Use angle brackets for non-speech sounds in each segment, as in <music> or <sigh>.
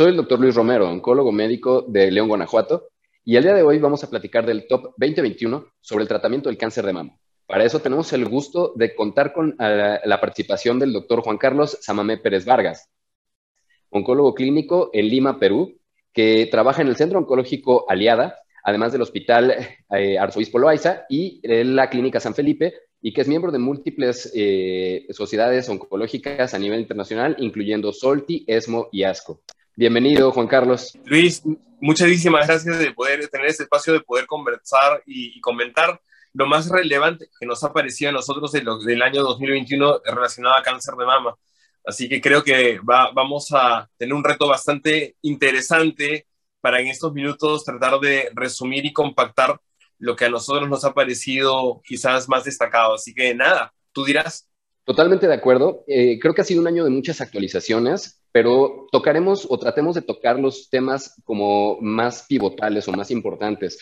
Soy el doctor Luis Romero, oncólogo médico de León, Guanajuato, y el día de hoy vamos a platicar del Top 2021 sobre el tratamiento del cáncer de mama. Para eso tenemos el gusto de contar con la, la participación del doctor Juan Carlos Samamé Pérez Vargas, oncólogo clínico en Lima, Perú, que trabaja en el Centro Oncológico Aliada, además del Hospital eh, Arzobispo Loaiza y en la Clínica San Felipe, y que es miembro de múltiples eh, sociedades oncológicas a nivel internacional, incluyendo SOLTI, ESMO y ASCO. Bienvenido, Juan Carlos. Luis, muchísimas gracias de poder tener este espacio, de poder conversar y, comentar lo más relevante que nos ha parecido a nosotros de lo, del año 2021 relacionado a cáncer de mama. Así que creo que vamos a tener un reto bastante interesante para en estos minutos tratar de resumir y compactar lo que a nosotros nos ha parecido quizás más destacado. Así que nada, tú dirás. Totalmente de acuerdo. Eh, creo que ha sido un año de muchas actualizaciones, pero tocaremos o tratemos de tocar los temas como más pivotales o más importantes.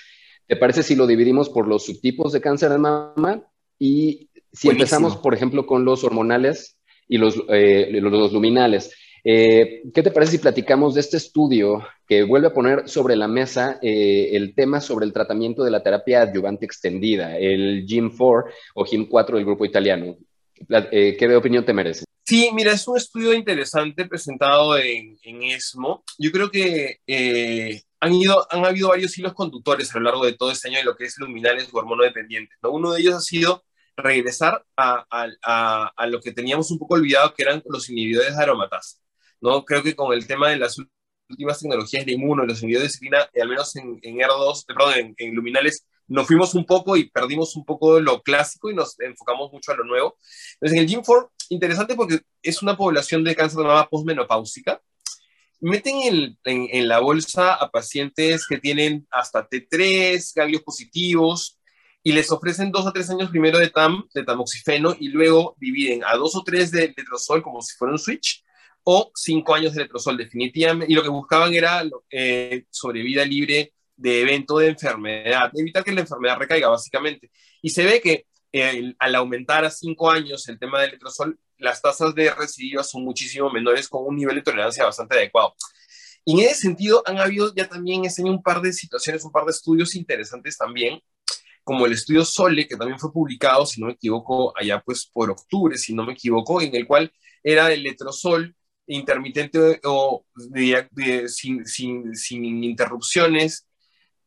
¿Te parece si lo dividimos por los subtipos de cáncer de mama? Y si empezamos, por ejemplo, con los hormonales y los, eh, los luminales. Eh, ¿Qué te parece si platicamos de este estudio que vuelve a poner sobre la mesa eh, el tema sobre el tratamiento de la terapia adyuvante extendida, el GIM4 o GIM4 del grupo italiano? ¿Qué opinión te merece? Sí, mira, es un estudio interesante presentado en, ESMO. Yo creo que han, ido, han habido varios hilos conductores a lo largo de todo este año de lo que es luminales o hormonodependientes. ¿no? Uno de ellos ha sido regresar a, a, a, lo que teníamos un poco olvidado, que eran los inhibidores de aromatasa. ¿no? Creo que con el tema de las últimas tecnologías de inmuno, los inhibidores de disciplina, al menos en, en R2, perdón, en, luminales, nos fuimos un poco y perdimos un poco lo clásico y nos enfocamos mucho a lo nuevo. Entonces, en el GIM4, interesante porque es una población de cáncer de mama postmenopáusica. Meten en, en, la bolsa a pacientes que tienen hasta T3, ganglios positivos, y les ofrecen dos o tres años primero de TAM, de tamoxifeno, y luego dividen a dos o tres de letrozol como si fuera un switch, o cinco años de letrozol definitivamente, y lo que buscaban era eh, sobrevida libre de evento de enfermedad, evitar que la enfermedad recaiga básicamente. Y se ve que al aumentar a cinco años el tema del letrozol, las tasas de recidivas son muchísimo menores con un nivel de tolerancia bastante adecuado. Y en ese sentido han habido ya también ese un par de situaciones, un par de estudios interesantes también, como el estudio Sole, que también fue publicado, si no me equivoco, allá pues por octubre, si no me equivoco, en el cual era el letrozol intermitente o sin, sin, sin, interrupciones.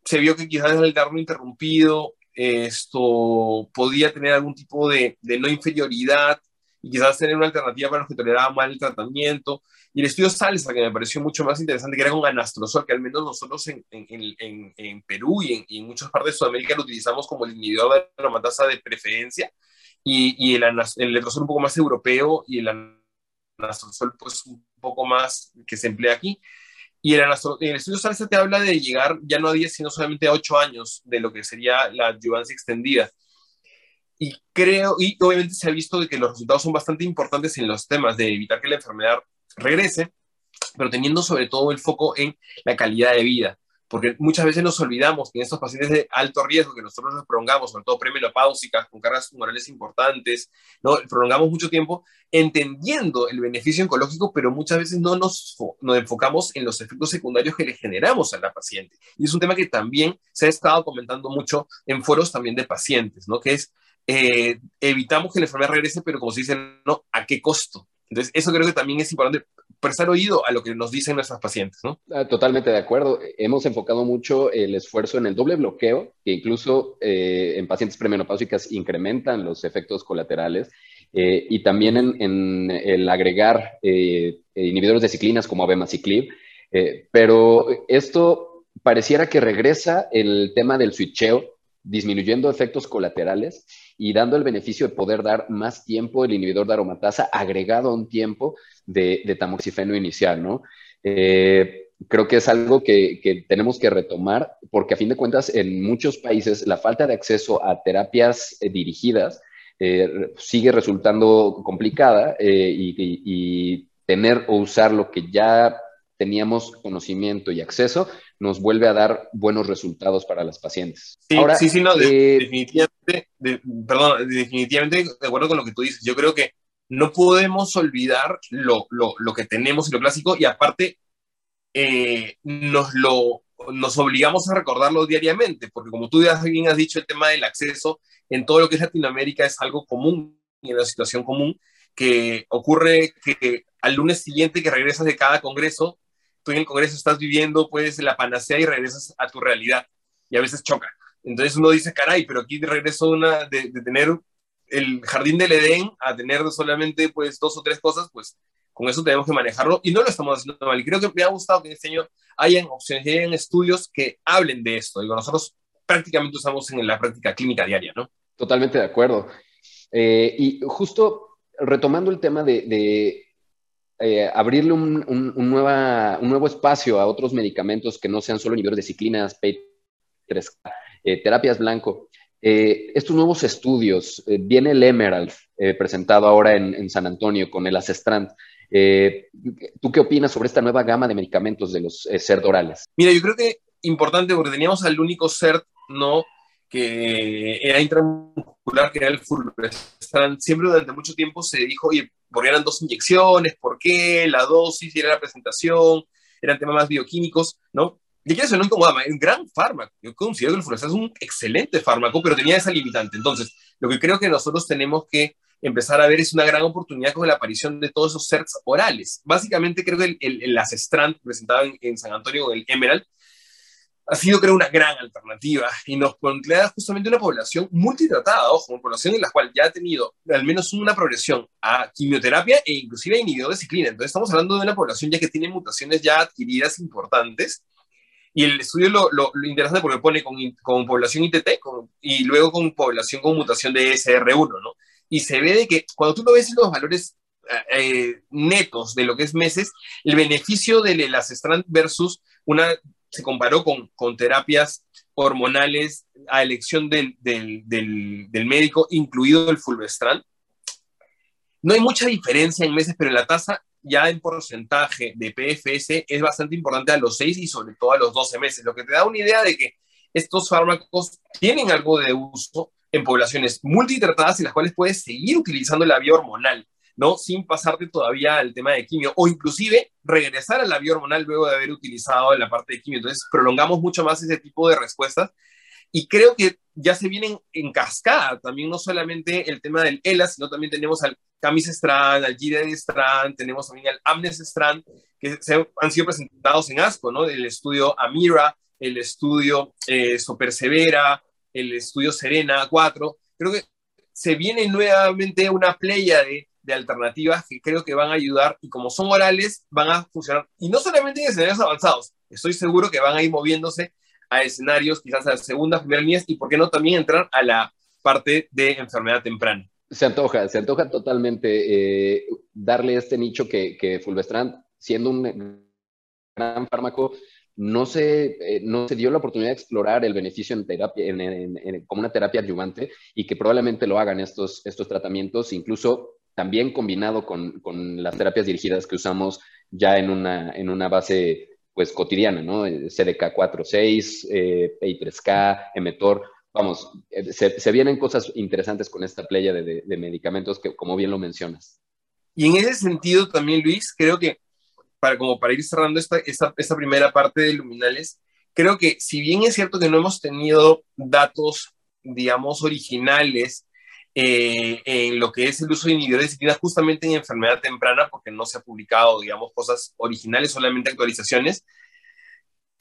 Se vio que quizás el darlo interrumpido esto podía tener algún tipo de, de, no inferioridad y quizás tener una alternativa para los que toleraban mal el tratamiento. Y el estudio Salsa, que me pareció mucho más interesante, que era con anastrozol, que al menos nosotros en, en, en, Perú y, en, muchas partes de Sudamérica lo utilizamos como el inhibidor de aromatasa de preferencia, y, y el, el un poco más europeo y el anastrozol pues un poco más que se emplea aquí. Y el, el estudio SALSA te habla de llegar ya no a 10, sino solamente a 8 años de lo que sería la adyuvancia extendida. Y creo, y obviamente se ha visto de que los resultados son bastante importantes en los temas de evitar que la enfermedad regrese, pero teniendo sobre todo el foco en la calidad de vida porque muchas veces nos olvidamos que en estos pacientes de alto riesgo que nosotros nos prolongamos, sobre todo premenopáusicas, con cargas tumorales importantes, ¿no? prolongamos mucho tiempo entendiendo el beneficio oncológico, pero muchas veces no nos, nos enfocamos en los efectos secundarios que le generamos a la paciente. Y es un tema que también se ha estado comentando mucho en foros también de pacientes, ¿no? que es eh, evitamos que la enfermedad regrese, pero como se dice, ¿no? ¿A qué costo? Entonces, eso creo que también es importante prestar oído a lo que nos dicen nuestras pacientes, ¿no? Ah, totalmente de acuerdo. Hemos enfocado mucho el esfuerzo en el doble bloqueo, que incluso eh, en pacientes premenopáusicas incrementan los efectos colaterales, eh, y también en, el agregar eh, inhibidores de ciclinas como abemaciclib, pero esto pareciera que regresa el tema del switcheo, disminuyendo efectos colaterales y dando el beneficio de poder dar más tiempo el inhibidor de aromatasa agregado a un tiempo de, tamoxifeno inicial, ¿no? Eh, creo que es algo que, tenemos que retomar porque a fin de cuentas en muchos países la falta de acceso a terapias eh, dirigidas eh, sigue resultando complicada y, tener o usar lo que ya teníamos conocimiento y acceso nos vuelve a dar buenos resultados para las pacientes. Sí, Ahora, sí, sí, no, definitivamente, perdón, definitivamente de acuerdo con lo que tú dices. Yo creo que no podemos olvidar lo, lo, lo, que tenemos y lo clásico, y aparte, eh, nos lo nos obligamos a recordarlo diariamente, porque como tú ya bien has dicho, el tema del acceso en todo lo que es Latinoamérica es algo común, y una situación común, que ocurre que al lunes siguiente que regresas de cada congreso, tú en el congreso estás viviendo pues la panacea y regresas a tu realidad, y a veces choca. Entonces uno dice, caray, pero aquí regreso una, de, de tener el jardín del Edén a tener solamente pues dos o tres cosas, pues con eso tenemos que manejarlo y no lo estamos haciendo mal. Y creo que me ha gustado que este año hayan opciones, hayan estudios que hablen de esto. Digo, nosotros prácticamente usamos en la práctica clínica diaria, ¿no? Totalmente de acuerdo. Eh, y justo retomando el tema de, eh, abrirle un, nuevo espacio a otros medicamentos que no sean solo inhibidores de ciclinas, P3, eh, terapias blanco. estos nuevos estudios, viene el Emerald presentado ahora en, San Antonio con el Asestrant. Eh, ¿Tú qué opinas sobre esta nueva gama de medicamentos de los eh, CERT orales? Mira, yo creo que importante porque teníamos al único CERT, ¿no? Que era intramuscular, que era el fulvestrant. Siempre durante mucho tiempo se dijo, oye, porque eran dos inyecciones, ¿por qué? La dosis, era la presentación, eran temas más bioquímicos, ¿no? Y aquí se no incomoda, es un gran fármaco. Yo considero que el fulvestrant es un excelente fármaco, pero tenía esa limitante. Entonces, lo que creo que nosotros tenemos que empezar a ver es una gran oportunidad con la aparición de todos esos CERTs orales. Básicamente creo que el, el, el presentado en, San Antonio el Emerald ha sido creo una gran alternativa y nos plantea justamente una población multitratada, ojo, una población en la cual ya ha tenido al menos una progresión a quimioterapia e inclusive a inhibidor. Entonces estamos hablando de una población ya que tiene mutaciones ya adquiridas importantes y el estudio lo, lo, interesante porque pone con, con población ITT y luego con población con mutación de SR1, ¿no? y se ve de que cuando tú lo ves en los valores eh, eh, netos de lo que es meses, el beneficio del Elacestrant versus una, se comparó con, con terapias hormonales a elección del, del, del, médico, incluido el fulvestrant. No hay mucha diferencia en meses, pero la tasa ya en porcentaje de PFS es bastante importante a los 6 y sobre todo a los 12 meses, lo que te da una idea de que estos fármacos tienen algo de uso, en poblaciones multitratadas en las cuales puedes seguir utilizando la vía hormonal, ¿no? Sin pasarte todavía al tema de quimio o inclusive regresar a la vía hormonal luego de haber utilizado la parte de quimio. Entonces, prolongamos mucho más ese tipo de respuestas y creo que ya se vienen en cascada también no solamente el tema del ELA, sino también tenemos al Camis Strand, al Gilead Strand, tenemos también al Amnes Strand, que se han sido presentados en ASCO, ¿no? El estudio Amira, el estudio eh, Sopersevera, el estudio Serena 4. Creo que se viene nuevamente una playa de, de, alternativas que creo que van a ayudar y como son orales van a funcionar. Y no solamente en escenarios avanzados, estoy seguro que van a ir moviéndose a escenarios quizás a segundas, primeras líneas y por qué no también entrar a la parte de enfermedad temprana. Se antoja, se antoja totalmente eh, darle este nicho que, que Fulvestrant, siendo un gran fármaco, no se, eh, no se dio la oportunidad de explorar el beneficio en terapia, como una terapia adyuvante y que probablemente lo hagan estos, estos tratamientos, incluso también combinado con, con, las terapias dirigidas que usamos ya en una, en una base pues cotidiana, ¿no? CDK4-6, eh, P3K, Emetor, vamos, eh, se, se, vienen cosas interesantes con esta playa de, de medicamentos que, como bien lo mencionas. Y en ese sentido también, Luis, creo que para, como para ir cerrando esta, esta, esta primera parte de Luminales, creo que si bien es cierto que no hemos tenido datos, digamos, originales eh, en lo que es el uso de inhibidores de justamente en enfermedad temprana, porque no se ha publicado, digamos, cosas originales, solamente actualizaciones.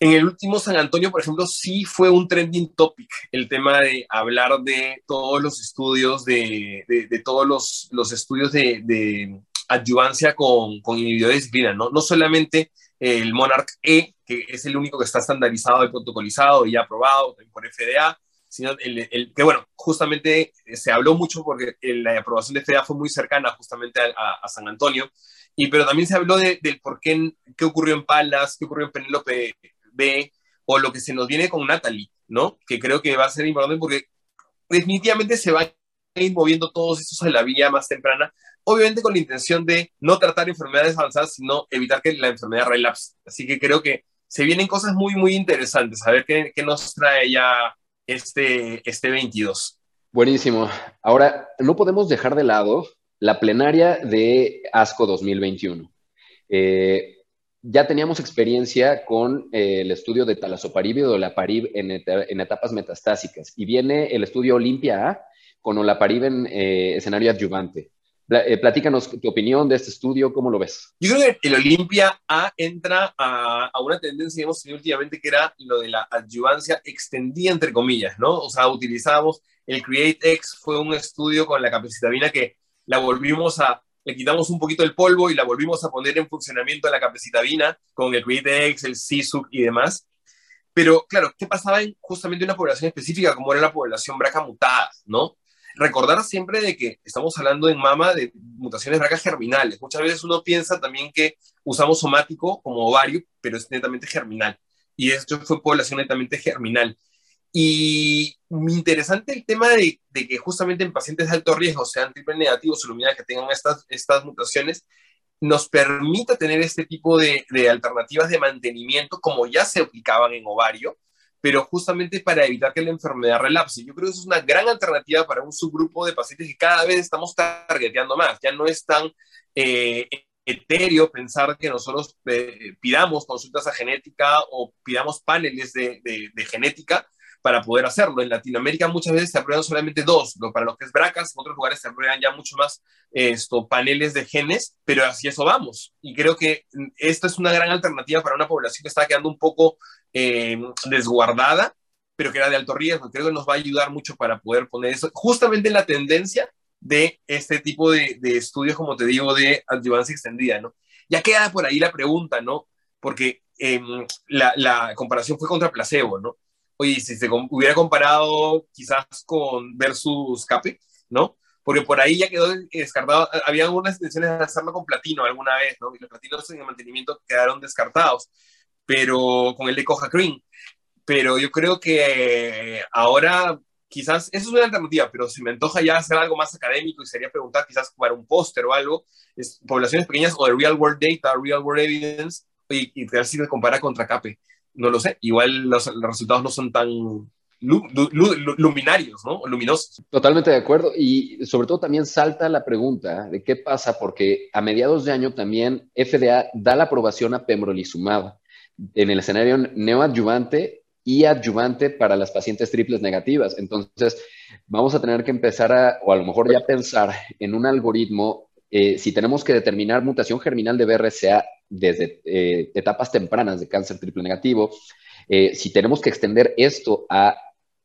En el último San Antonio, por ejemplo, sí fue un trending topic el tema de hablar de todos los estudios, de, de, de todos los, los estudios de, adyuvancia con, con inhibidores de disciplina, ¿no? No solamente el Monarch E, que es el único que está estandarizado y protocolizado y aprobado por FDA, sino el, que, bueno, justamente se habló mucho porque la aprobación de FDA fue muy cercana justamente a, San Antonio, y pero también se habló de, del por qué, qué ocurrió en Palas, qué ocurrió en Penélope B, o lo que se nos viene con Natalie, ¿no? Que creo que va a ser importante porque definitivamente se van a ir moviendo todos estos a la vía más temprana, obviamente con la intención de no tratar enfermedades avanzadas, sino evitar que la enfermedad relapse. Así que creo que se vienen cosas muy, muy interesantes. A ver qué nos trae ya este, este 22. Buenísimo. Ahora, no podemos dejar de lado la plenaria de ASCO 2021. Eh, ya teníamos experiencia con eh, el estudio de talazoparib y olaparib en, en, etapas metastásicas. Y viene el estudio Olimpia A con olaparib en eh, escenario adyuvante. Eh, platícanos tu opinión de este estudio, ¿cómo lo ves? Yo creo que el Olimpia A entra a, a, una tendencia que hemos tenido últimamente que era lo de la adyuvancia extendida, entre comillas, ¿no? O sea, utilizábamos el CreateX, fue un estudio con la capacitabina que la volvimos a le quitamos un poquito el polvo y la volvimos a poner en funcionamiento en la capecitabina con el CreateX, el CISUC y demás. Pero claro, ¿qué pasaba en justamente una población específica como era la población BRCA mutada, no? Recordar siempre de que estamos hablando en mama de mutaciones BRCA germinales. Muchas veces uno piensa también que usamos somático como ovario, pero es netamente germinal. Y esto fue población netamente germinal. Y interesante el tema de, que justamente en pacientes de alto riesgo, sean triple negativos o luminales que tengan estas, estas mutaciones, nos permita tener este tipo de, alternativas de mantenimiento como ya se aplicaban en ovario, pero justamente para evitar que la enfermedad relapse. Yo creo que eso es una gran alternativa para un subgrupo de pacientes que cada vez estamos targeteando más. Ya no es tan eh, etéreo pensar que nosotros eh, pidamos consultas a genética o pidamos paneles de, genética, para poder hacerlo. En Latinoamérica muchas veces se aprueban solamente dos, para lo que es bracas, en otros lugares se aprueban ya mucho más esto, paneles de genes, pero así eso vamos. Y creo que esto es una gran alternativa para una población que está quedando un poco eh, desguardada, pero que era de alto riesgo. Creo que nos va a ayudar mucho para poder poner eso justamente en la tendencia de este tipo de, estudios, como te digo, de adyuvancia extendida, ¿no? Ya queda por ahí la pregunta, ¿no? Porque la, la comparación fue contra placebo, ¿no? oye, si se hubiera comparado quizás con versus Cape, ¿no? Porque por ahí ya quedó descartado, había algunas intenciones de hacerlo con platino alguna vez, ¿no? Y los platinos en el mantenimiento quedaron descartados, pero con el de Coja Green. Pero yo creo que ahora quizás, eso es una alternativa, pero si me antoja ya hacer algo más académico y sería preguntar quizás para un póster o algo, es poblaciones pequeñas o de real world data, real world evidence, y, y ver si me compara contra CAPE no lo sé, igual los, resultados no son tan luminarios, ¿no? Luminosos. Totalmente de acuerdo. Y sobre todo también salta la pregunta de qué pasa, porque a mediados de año también FDA da la aprobación a pembrolizumab en el escenario neoadyuvante y adyuvante para las pacientes triples negativas. Entonces, vamos a tener que empezar a, o a lo mejor ya pensar en un algoritmo, eh, si tenemos que determinar mutación germinal de BRCA desde eh, etapas tempranas de cáncer triple negativo, eh, si tenemos que extender esto a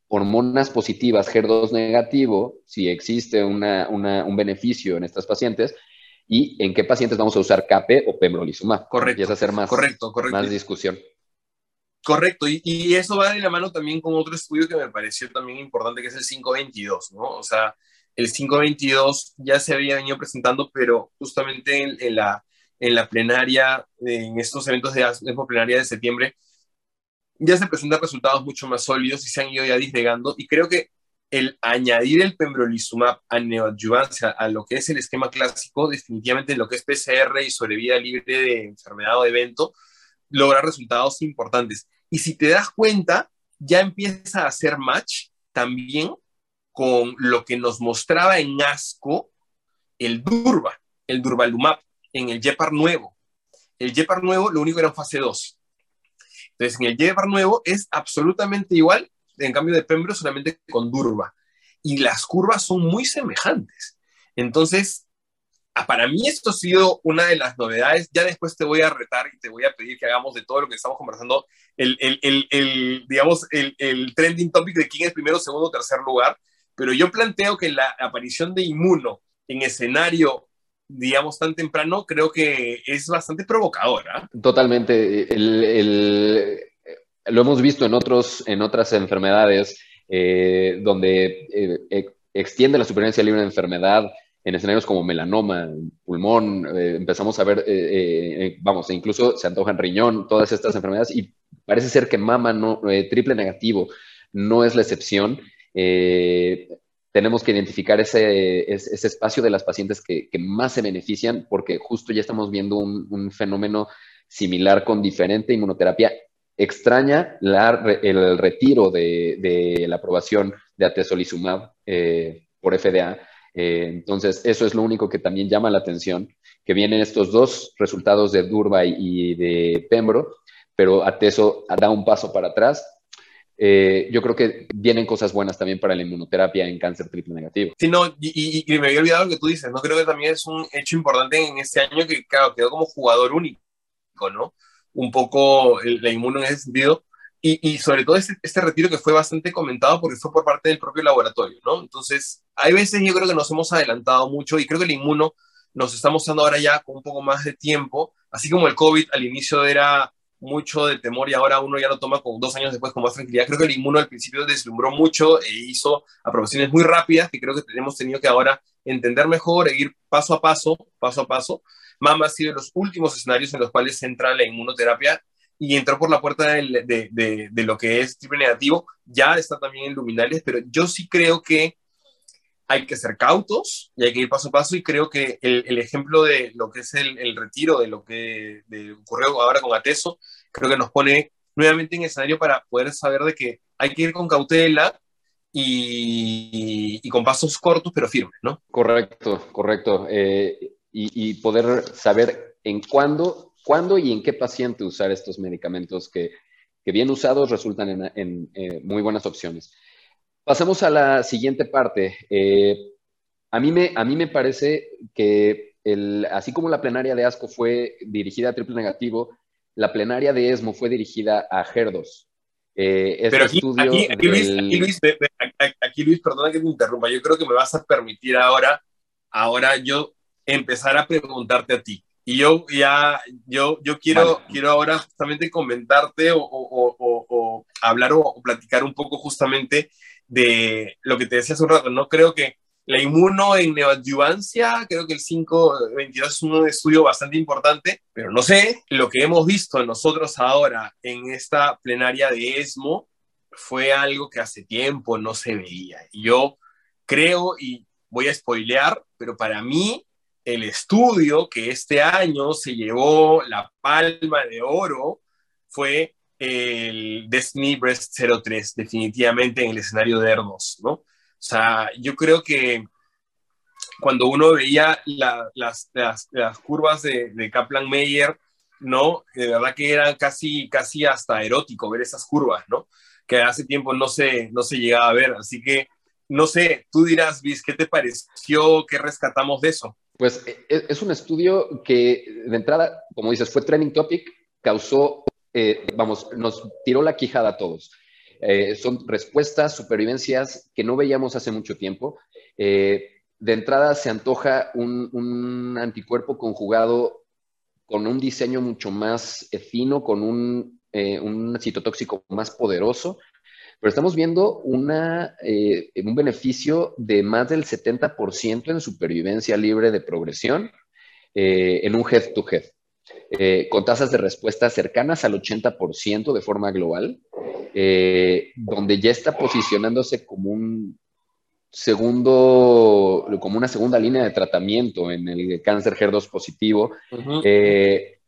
hormonas positivas, HER2 negativo, si existe un beneficio en estas pacientes, y en qué pacientes vamos a usar CAPE o pembrolizumab. Correcto. Y es hacer más, correcto, correcto. más discusión. Correcto, y, y, eso va de la mano también con otro estudio que me pareció también importante, que es el 522, ¿no? O sea, el 522 ya se había venido presentando, pero justamente en la en la plenaria, en estos eventos de la plenaria de septiembre, ya se presentan resultados mucho más sólidos y se han ido ya disgregando. Y creo que el añadir el pembrolizumab a neoadyuvancia, a lo que es el esquema clásico, definitivamente en lo que es PCR y sobrevida libre de enfermedad o evento, logra resultados importantes. Y si te das cuenta, ya empieza a hacer match también con lo que nos mostraba en ASCO el Durva, el Durvalumab en el JEPAR nuevo. El JEPAR nuevo, lo único era en fase 2. Entonces, en el JEPAR nuevo es absolutamente igual, en cambio de Pembro, solamente con Durva. Y las curvas son muy semejantes. Entonces, para mí esto ha sido una de las novedades. Ya después te voy a retar y te voy a pedir que hagamos de todo lo que estamos conversando, el, el, el, el digamos, el, trending topic de quién es primero, segundo, tercer lugar. Pero yo planteo que la aparición de inmuno en escenario digamos, tan temprano, creo que es bastante provocadora. Totalmente. Lo hemos visto en, otros, en otras enfermedades eh, donde eh, extiende la supervivencia libre de enfermedad en escenarios como melanoma, pulmón, eh, empezamos a ver, vamos, incluso se antoja en riñón, todas estas enfermedades, y parece ser que mama no, triple negativo no es la excepción tenemos que identificar ese, ese, espacio de las pacientes que, más se benefician, porque justo ya estamos viendo un, fenómeno similar con diferente inmunoterapia. Extraña el retiro de, la aprobación de atezolizumab eh, por FDA Eh, entonces, eso es lo único que también llama la atención, que vienen estos dos resultados de Durba y de Pembro, pero Ateso da un paso para atrás. Eh, yo creo que vienen cosas buenas también para la inmunoterapia en cáncer triple negativo. Sí, no, y, me había olvidado lo que tú dices, ¿no? Creo que también es un hecho importante en este año que, claro, quedó como jugador único, ¿no? Un poco la inmuno en ese sentido, y, sobre todo este, este, retiro que fue bastante comentado porque fue por parte del propio laboratorio, ¿no? Entonces, hay veces yo creo que nos hemos adelantado mucho y creo que el inmuno nos está mostrando ahora ya con un poco más de tiempo, así como el COVID al inicio era mucho de temor y ahora uno ya lo toma con dos años después con más tranquilidad. Creo que el inmuno al principio deslumbró mucho e hizo aprobaciones muy rápidas que creo que tenemos tenido que ahora entender mejor e ir paso a paso, paso a paso. MAMA ha sido de los últimos escenarios en los cuales entra la inmunoterapia y entró por la puerta de, de, lo que es triple negativo, ya está también en luminales, pero yo sí creo que hay que ser cautos y hay que ir paso a paso y creo que el, ejemplo de lo que es el, retiro de lo que ocurrió ahora con Ateso, creo que nos pone nuevamente en escenario para poder saber de que hay que ir con cautela y, y con pasos cortos pero firmes, ¿no? Correcto, correcto. Eh, y, y, poder saber en cuándo cuándo y en qué paciente usar estos medicamentos que, que bien usados resultan en, en eh, muy buenas opciones. Pasemos a la siguiente parte. Eh, a, mí me, a mí me parece que el, así como la plenaria de ASCO fue dirigida a triple negativo, la plenaria de ESMO fue dirigida a HER2. Eh, este Pero aquí, aquí, aquí, Luis, aquí, Luis, aquí, Luis, perdona que te interrumpa, yo creo que me vas a permitir ahora, ahora yo empezar a preguntarte a ti. Y yo ya, yo, yo quiero, quiero ahora justamente comentarte o, o, o, o hablar o, platicar un poco justamente de lo que te decía hace un rato, ¿no? Creo que la inmuno en neoadyuvancia, creo que el 522 es un estudio bastante importante, pero no sé, lo que hemos visto nosotros ahora en esta plenaria de ESMO fue algo que hace tiempo no se veía. Y yo creo, y voy a spoilear, pero para mí el estudio que este año se llevó la palma de oro fue el Destiny Breast 03, definitivamente en el escenario de Hermos, ¿no? O sea, yo creo que cuando uno veía las, las, curvas de, de Kaplan-Meier, ¿no? De verdad que era casi, casi hasta erótico ver esas curvas, ¿no? Que hace tiempo no se, no se llegaba a ver. Así que, no sé, tú dirás, Viz, ¿qué te pareció? ¿Qué rescatamos de eso? Pues e, e, es un estudio que de entrada, como dices, fue trending topic, causó, eh, vamos, nos tiró la quijada a todos. Eh, son respuestas, supervivencias que no veíamos hace mucho tiempo. Eh, de entrada se antoja un, un, anticuerpo conjugado con un diseño mucho más fino, con un, un citotóxico más poderoso, pero estamos viendo una, eh, un beneficio de más del 70% en supervivencia libre de progresión eh, en un head-to-head, eh, con tasas de respuesta cercanas al 80% de forma global, donde ya está posicionándose como un segundo, como una segunda línea de tratamiento en el cáncer HER2 positivo,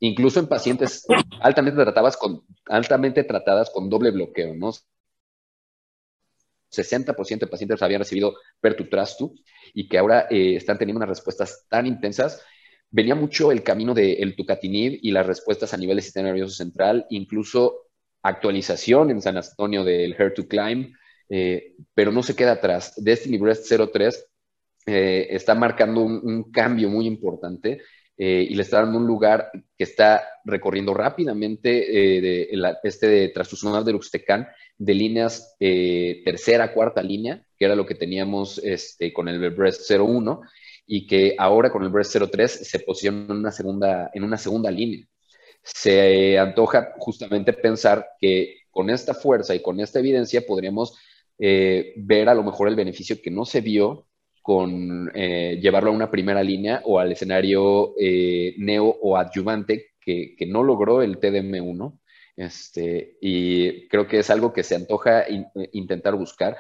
incluso en pacientes altamente tratadas con, altamente tratadas con doble bloqueo, ¿no? 60% de pacientes habían recibido Pertutrastu y que ahora eh, están teniendo unas respuestas tan intensas. Venía mucho el camino del tucatinib y las respuestas a nivel del sistema nervioso central, incluso actualización en San Antonio del HER2 Climb, eh, pero no se queda atrás. Destiny Breast 03 eh, está marcando un, cambio muy importante y le está dando un lugar que está recorriendo rápidamente de, este de de Luxtecan de líneas eh, tercera, cuarta línea, que era lo que teníamos este, con el Breast 01, y que ahora con el Breast 03 se posiciona en una segunda, en una segunda línea. Se antoja justamente pensar que con esta fuerza y con esta evidencia podríamos eh, ver a lo mejor el beneficio que no se vio con eh, llevarlo a una primera línea o al escenario neo o adyuvante que, que no logró el TDM1 este, y creo que es algo que se antoja intentar buscar.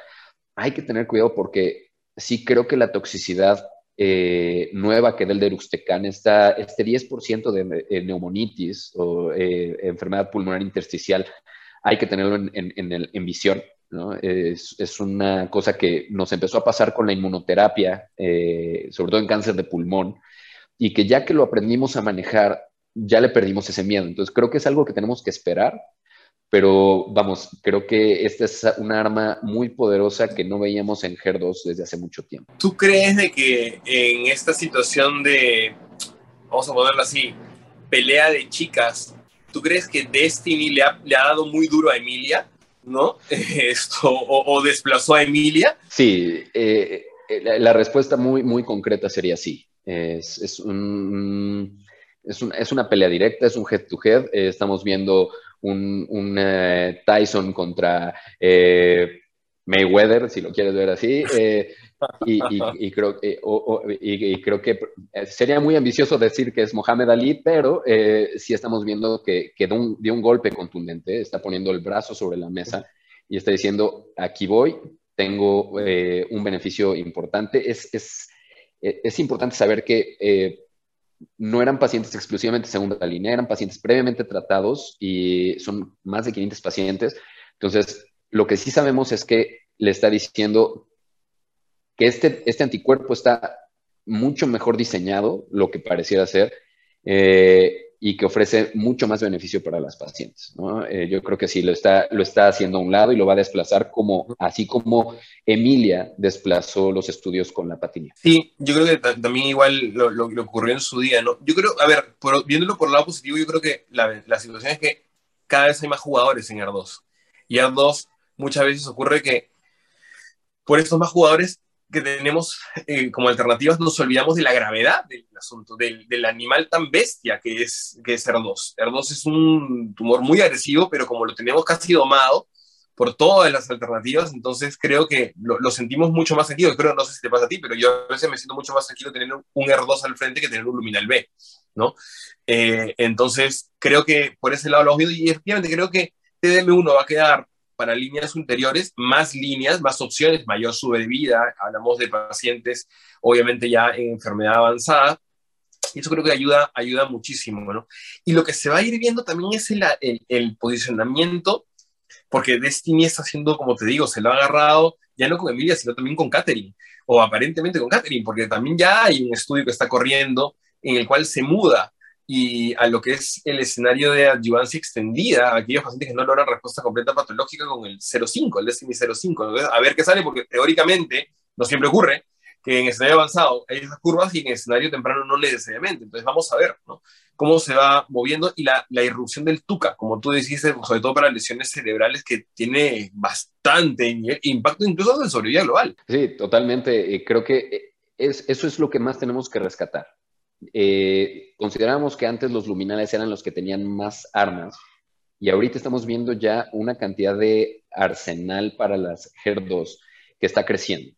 Hay que tener cuidado porque sí creo que la toxicidad eh, nueva que da el deruxtecan, está, este 10% de eh, neumonitis o eh, enfermedad pulmonar intersticial, hay que tenerlo en, en, visión. Es, una cosa que nos empezó a pasar con la inmunoterapia, eh, sobre todo en cáncer de pulmón, y que ya que lo aprendimos a manejar, ya le perdimos ese miedo. Entonces creo que es algo que tenemos que esperar, pero vamos, creo que esta es una arma muy poderosa que no veíamos en HER2 desde hace mucho tiempo. ¿Tú crees de que en esta situación de, vamos a ponerlo así, pelea de chicas, ¿tú crees que Destiny le ha, le ha dado muy duro a Emilia? ¿No? <laughs> Esto, o, desplazó a Emilia. Sí, eh, eh, la, respuesta muy, muy concreta sería sí. Es, es, un, es, una pelea directa, es un head-to-head. Eh, estamos viendo un, Tyson contra Mayweather, si lo quieres ver así. Y, creo, y, creo que sería muy ambicioso decir que es Mohamed Ali, pero eh, sí estamos viendo que, que dio, un, golpe contundente, está poniendo el brazo sobre la mesa y está diciendo, aquí voy, tengo eh, un beneficio importante. Es, es, es importante saber que eh, no eran pacientes exclusivamente segunda línea, eran pacientes previamente tratados y son más de 500 pacientes. Entonces, lo que sí sabemos es que le está diciendo que este, este anticuerpo está mucho mejor diseñado, lo que pareciera ser, eh, y que ofrece mucho más beneficio para las pacientes. Eh, yo creo que sí, lo está, lo está haciendo a un lado y lo va a desplazar como, así como Emilia desplazó los estudios con la patinía. Sí, yo creo que también igual lo, lo, ocurrió en su día, ¿no? Yo creo, a ver, viéndolo por el lado positivo, yo creo que la, la situación es que cada vez hay más jugadores en R2. Y R2 muchas veces ocurre que por estos más jugadores que tenemos eh, como alternativas, nos olvidamos de la gravedad del asunto, del, del, animal tan bestia que es, que es ER2. ER2 es un tumor muy agresivo, pero como lo tenemos casi domado por todas las alternativas, entonces creo que lo, lo, sentimos mucho más tranquilo. Creo, no sé si te pasa a ti, pero yo a veces me siento mucho más tranquilo tener un ER2 al frente que tener un luminal B, ¿no? Eh, entonces, creo que por ese lado lo visto y efectivamente creo que TDM1 va a quedar para líneas interiores, más líneas, más opciones, mayor sobrevida. Hablamos de pacientes, obviamente ya en enfermedad avanzada. Y eso creo que ayuda, ayuda muchísimo, ¿no? Y lo que se va a ir viendo también es el, el, posicionamiento, porque Destiny está haciendo, como te digo, se lo ha agarrado ya no con Emilia, sino también con Catherine, o aparentemente con Catherine, porque también ya hay un estudio que está corriendo en el cual se muda y a lo que es el escenario de adyuvancia extendida, aquellos pacientes que no logran respuesta completa patológica con el 0,5, el Destiny 0,5. A ver qué sale, porque teóricamente no siempre ocurre que en escenario avanzado hay esas curvas y en escenario temprano no necesariamente. Entonces vamos a ver ¿no? cómo se va moviendo y la, la irrupción del TUCA, como tú dijiste, sobre todo para lesiones cerebrales, que tiene bastante impacto incluso en sobrevida global. Sí, totalmente. Creo que es, eso es lo que más tenemos que rescatar eh, consideramos que antes los luminales eran los que tenían más armas y ahorita estamos viendo ya una cantidad de arsenal para las HER2 que está creciendo.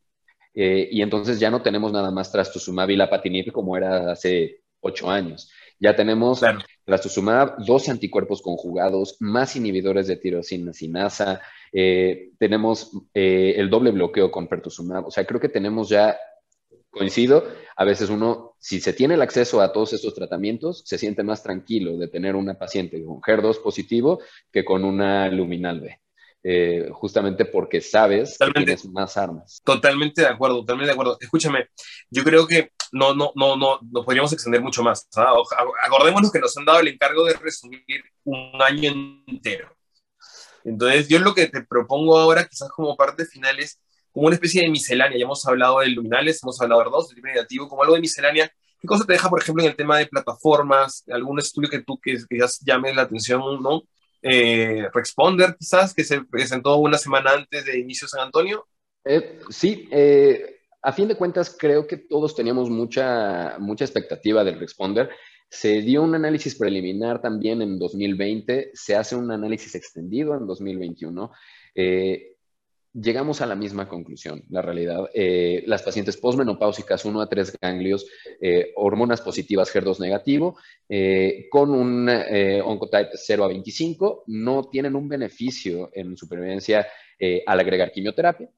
Eh, y entonces ya no tenemos nada más trastuzumab y la patinib como era hace ocho años. Ya tenemos claro. trastuzumab, dos anticuerpos conjugados, más inhibidores de tirosina sinasa, eh, tenemos eh, el doble bloqueo con pertuzumab. O sea, creo que tenemos ya coincido, a veces uno, si se tiene el acceso a todos estos tratamientos, se siente más tranquilo de tener una paciente con HER2 positivo que con una luminal B. Eh, justamente porque sabes que tienes más armas. Totalmente de acuerdo, totalmente de acuerdo. Escúchame, yo creo que no, no, no, no, no podríamos extender mucho más. ¿ah? Acordémonos que nos han dado el encargo de resumir un año entero. Entonces, yo lo que te propongo ahora, quizás como parte final, es como una especie de miscelánea. Ya hemos hablado de luminales, hemos hablado de dos, de tipo negativo, como algo de miscelánea. ¿Qué cosa te deja, por ejemplo, en el tema de plataformas? ¿Algún estudio que tú que, que llame la atención, no? Eh, Responder, quizás, que se presentó una semana antes de inicio San Antonio. Eh, sí, eh, a fin de cuentas, creo que todos teníamos mucha, mucha expectativa del Responder. Se dio un análisis preliminar también en 2020, se hace un análisis extendido en 2021. Eh, llegamos a la misma conclusión, la realidad. Eh, las pacientes posmenopáusicas 1 a 3 ganglios, eh, hormonas positivas HER2 negativo, eh, con un oncotype 0 a 25, no tienen un beneficio en supervivencia al agregar quimioterapia,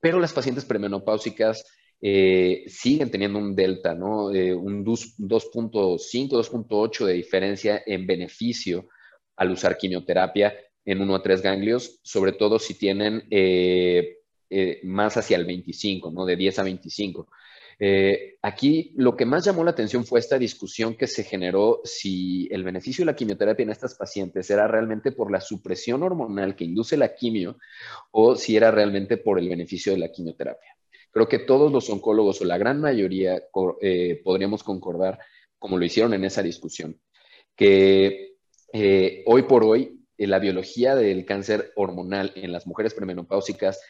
pero las pacientes premenopáusicas siguen teniendo un delta, ¿no? un 2.5, 2.8 de diferencia en beneficio al usar quimioterapia en 1 a 3 ganglios, sobre todo si tienen eh, eh, más hacia el 25, ¿no? De 10 a 25. Eh, aquí lo que más llamó la atención fue esta discusión que se generó si el beneficio de la quimioterapia en estas pacientes era realmente por la supresión hormonal que induce la quimio o si era realmente por el beneficio de la quimioterapia. Creo que todos los oncólogos o la gran mayoría podríamos concordar, como lo hicieron en esa discusión, que hoy por hoy la biología del cáncer hormonal en las mujeres premenopáusicas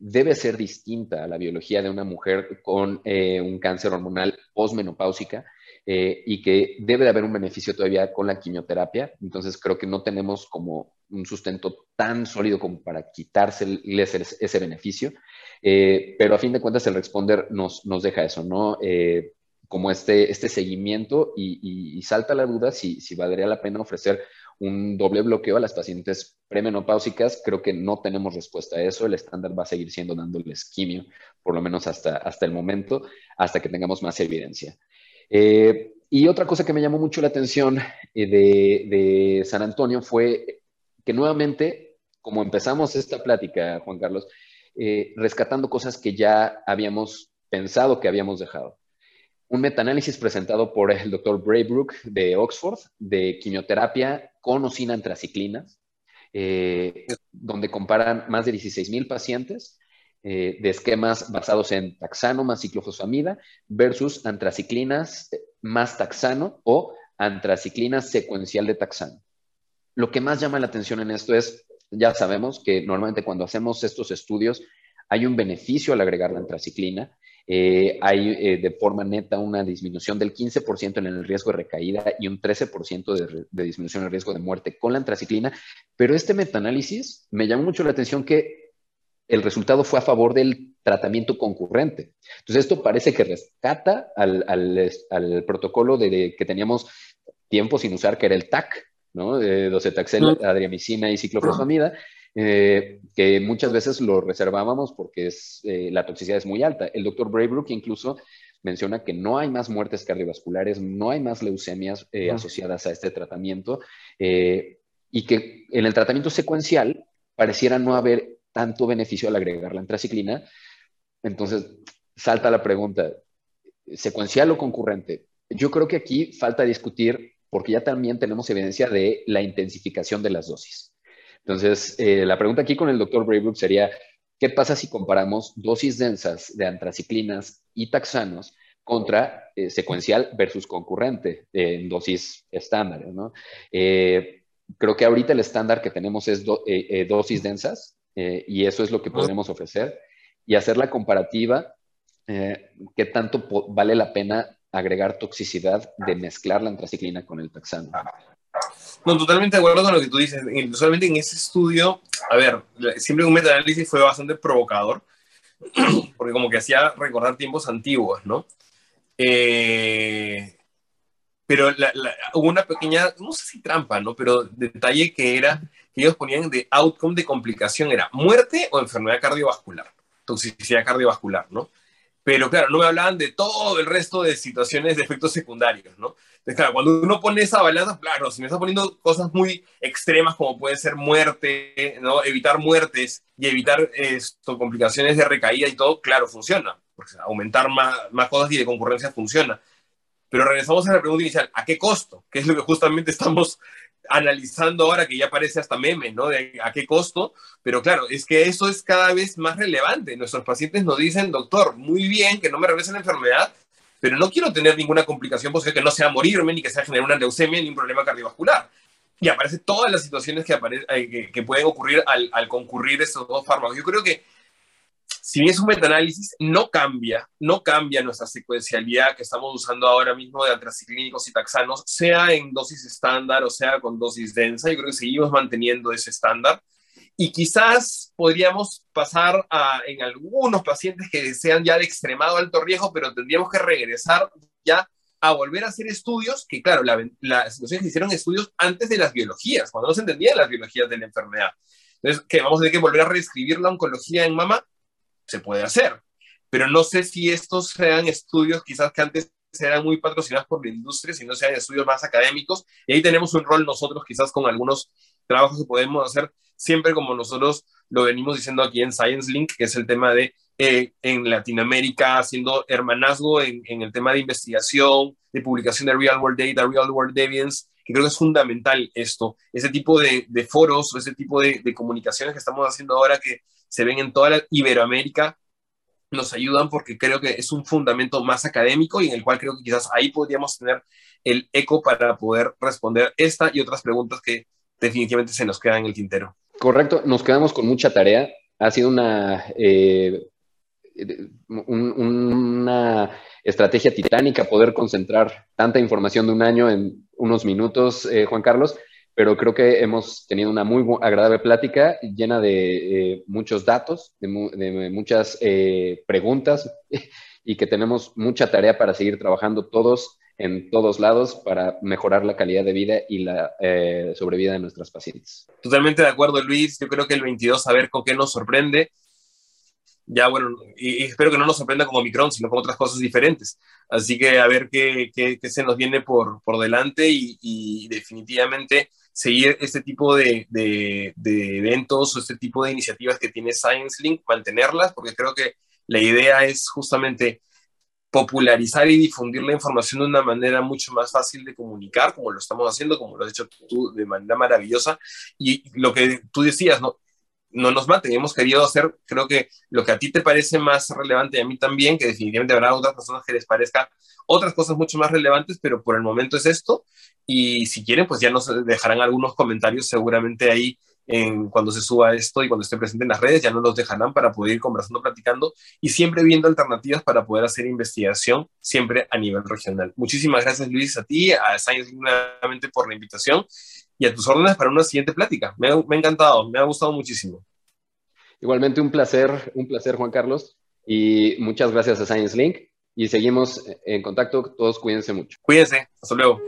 debe ser distinta a la biología de una mujer con eh, un cáncer hormonal postmenopáusica eh, y que debe de haber un beneficio todavía con la quimioterapia. Entonces creo que no tenemos como un sustento tan sólido como para quitárseles ese, beneficio. Eh, pero a fin de cuentas el responder nos, nos deja eso, ¿no? como este, este seguimiento y, salta la duda si, si valdría la pena ofrecer un doble bloqueo a las pacientes premenopáusicas. Creo que no tenemos respuesta a eso. El estándar va a seguir siendo dándoles quimio, por lo menos hasta, hasta el momento, hasta que tengamos más evidencia. Eh, y otra cosa que me llamó mucho la atención eh, de, San Antonio fue que nuevamente, como empezamos esta plática, Juan Carlos, eh, rescatando cosas que ya habíamos pensado que habíamos dejado un metaanálisis presentado por el doctor Braybrook de Oxford de quimioterapia con o sin antraciclinas, eh, donde comparan más de 16.000 pacientes eh, de esquemas basados en taxano más ciclofosfamida versus antraciclinas más taxano o antraciclina secuencial de taxano. Lo que más llama la atención en esto es, ya sabemos que normalmente cuando hacemos estos estudios hay un beneficio al agregar la antraciclina, eh, hay eh, de forma neta una disminución del 15% en el riesgo de recaída y un 13% de, de, disminución en el riesgo de muerte con la antraciclina, pero este metaanálisis me llamó mucho la atención que el resultado fue a favor del tratamiento concurrente. Entonces, esto parece que rescata al, al, protocolo de, que teníamos tiempo sin usar, que era el TAC, ¿no? De docetaxel, adriamicina y ciclofosfamida. Eh, que muchas veces lo reservábamos porque es, eh, la toxicidad es muy alta. El doctor Braybrook incluso menciona que no hay más muertes cardiovasculares, no hay más leucemias eh, asociadas a este tratamiento y que en el tratamiento secuencial pareciera no haber tanto beneficio al agregar la antraciclina. Entonces, salta la pregunta, ¿secuencial o concurrente? Yo creo que aquí falta discutir porque ya también tenemos evidencia de la intensificación de las dosis. Entonces, eh, la pregunta aquí con el doctor Braybrook sería, ¿qué pasa si comparamos dosis densas de antraciclinas y taxanos contra eh, secuencial versus concurrente en dosis estándar? Eh, creo que ahorita el estándar que tenemos es dosis densas y eso es lo que podemos ofrecer y hacer la comparativa, qué tanto vale la pena agregar toxicidad de mezclar la antraciclina con el taxano. No, totalmente de acuerdo con lo que tú dices. Solamente en ese estudio, a ver, siempre un metaanálisis fue bastante provocador, <clears throat> porque como que hacía recordar tiempos antiguos, ¿no? Eh, pero hubo una pequeña, no sé si trampa, ¿no? Pero detalle que era que ellos ponían de outcome de complicación era muerte o enfermedad cardiovascular, toxicidad cardiovascular, ¿no? Pero claro, no me hablaban de todo el resto de situaciones de efectos secundarios, ¿no? Entonces, claro, cuando uno pone esa balanza, claro, si me está poniendo cosas muy extremas como puede ser muerte, ¿no? Evitar muertes y evitar esto, complicaciones de recaída y todo, claro, funciona. Porque aumentar más, más cosas y de concurrencia funciona. Pero regresamos a la pregunta inicial, ¿a qué costo? Que es lo que justamente <laughs> estamos analizando ahora, que ya parece hasta meme, ¿no? De a qué costo. Pero claro, es que eso es cada vez más relevante. Nuestros pacientes nos dicen, doctor, muy bien que no me regrese la enfermedad, pero no quiero tener ninguna complicación posible que no sea morirme, ni que sea generar una leucemia, ni un problema cardiovascular. Y aparecen todas las situaciones que, eh, que, pueden ocurrir al, al, concurrir estos dos fármacos. Yo creo que si bien es un metaanálisis, no cambia, no cambia nuestra secuencialidad que estamos usando ahora mismo de antraciclínicos y taxanos, sea en dosis estándar o sea con dosis densa. Yo creo que seguimos manteniendo ese estándar. Y quizás podríamos pasar a, en algunos pacientes que sean ya de extremado alto riesgo, pero tendríamos que regresar ya a volver a hacer estudios, que claro, la, la que hicieron estudios antes de las biologías, cuando no se entendían las biologías de la enfermedad. Entonces, que vamos a tener que volver a reescribir la oncología en mama, se puede hacer. Pero no sé si estos sean estudios quizás que antes eran muy patrocinados por la industria, sino sean estudios más académicos. Y ahí tenemos un rol nosotros quizás con algunos trabajos que podemos hacer siempre como nosotros lo venimos diciendo aquí en Science Link, que es el tema de eh, en Latinoamérica haciendo hermanazgo en, el tema de investigación, de publicación de real world data, real world evidence, que creo que es fundamental esto, ese tipo de, de foros o ese tipo de, de, comunicaciones que estamos haciendo ahora que se ven en toda la Iberoamérica, nos ayudan porque creo que es un fundamento más académico y en el cual creo que quizás ahí podríamos tener el eco para poder responder esta y otras preguntas que definitivamente se nos quedan en el tintero. Correcto, nos quedamos con mucha tarea. Ha sido una, eh, un, una estrategia titánica poder concentrar tanta información de un año en unos minutos, eh, Juan Carlos, pero creo que hemos tenido una muy agradable plática llena de eh, muchos datos, de, muchas eh, preguntas <laughs> y que tenemos mucha tarea para seguir trabajando todos en todos lados para mejorar la calidad de vida y la eh, sobrevida de nuestras pacientes. Totalmente de acuerdo, Luis. Yo creo que el 22 a ver con qué nos sorprende. Ya, bueno, y, espero que no nos sorprenda como Omicron, sino con otras cosas diferentes. Así que a ver qué, qué, se nos viene por, por delante y, definitivamente seguir este tipo de, de, eventos o este tipo de iniciativas que tiene Science Link, mantenerlas, porque creo que la idea es justamente popularizar y difundir la información de una manera mucho más fácil de comunicar, como lo estamos haciendo, como lo has hecho tú de manera maravillosa. Y lo que tú decías, ¿no? No nos maten, hemos querido hacer, creo que lo que a ti te parece más relevante y a mí también, que definitivamente habrá otras personas que les parezca otras cosas mucho más relevantes, pero por el momento es esto. Y si quieren, pues ya nos dejarán algunos comentarios seguramente ahí cuando se suba esto y cuando esté presente en las redes, ya no los dejarán para poder ir conversando, platicando y siempre viendo alternativas para poder hacer investigación siempre a nivel regional. Muchísimas gracias Luis, a ti, a Science nuevamente por la invitación y a tus órdenes para una siguiente plática. Me ha, me ha encantado, me ha gustado muchísimo. Igualmente un placer, un placer Juan Carlos y muchas gracias a Science Link y seguimos en contacto, todos cuídense mucho. Cuídense, hasta luego.